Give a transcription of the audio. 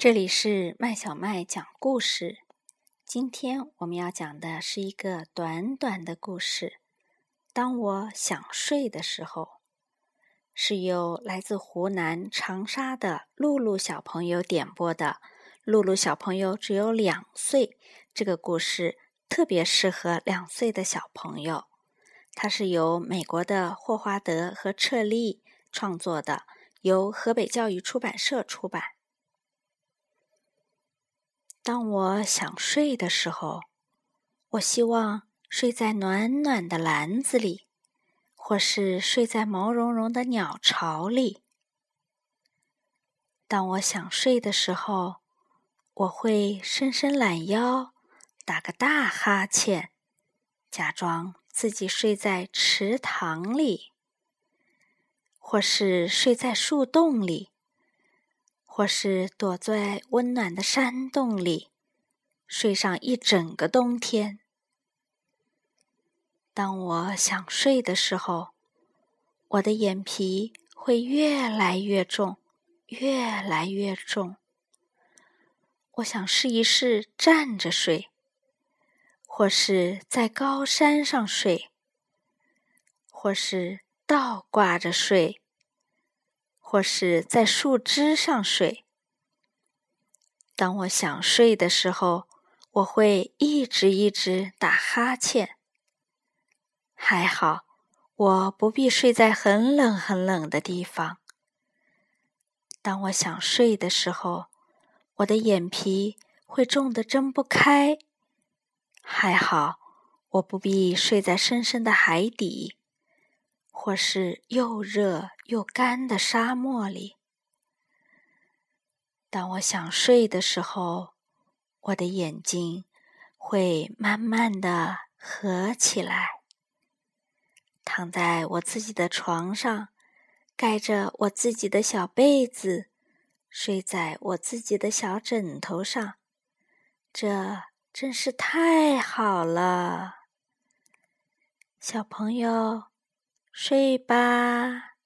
这里是麦小麦讲故事。今天我们要讲的是一个短短的故事。当我想睡的时候，是由来自湖南长沙的露露小朋友点播的。露露小朋友只有两岁，这个故事特别适合两岁的小朋友。它是由美国的霍华德和彻利创作的，由河北教育出版社出版。当我想睡的时候，我希望睡在暖暖的篮子里，或是睡在毛茸茸的鸟巢里。当我想睡的时候，我会伸伸懒腰，打个大哈欠，假装自己睡在池塘里，或是睡在树洞里。或是躲在温暖的山洞里，睡上一整个冬天。当我想睡的时候，我的眼皮会越来越重，越来越重。我想试一试站着睡，或是在高山上睡，或是倒挂着睡。或是在树枝上睡。当我想睡的时候，我会一直一直打哈欠。还好，我不必睡在很冷很冷的地方。当我想睡的时候，我的眼皮会重得睁不开。还好，我不必睡在深深的海底。或是又热又干的沙漠里。当我想睡的时候，我的眼睛会慢慢的合起来。躺在我自己的床上，盖着我自己的小被子，睡在我自己的小枕头上，这真是太好了，小朋友。睡吧。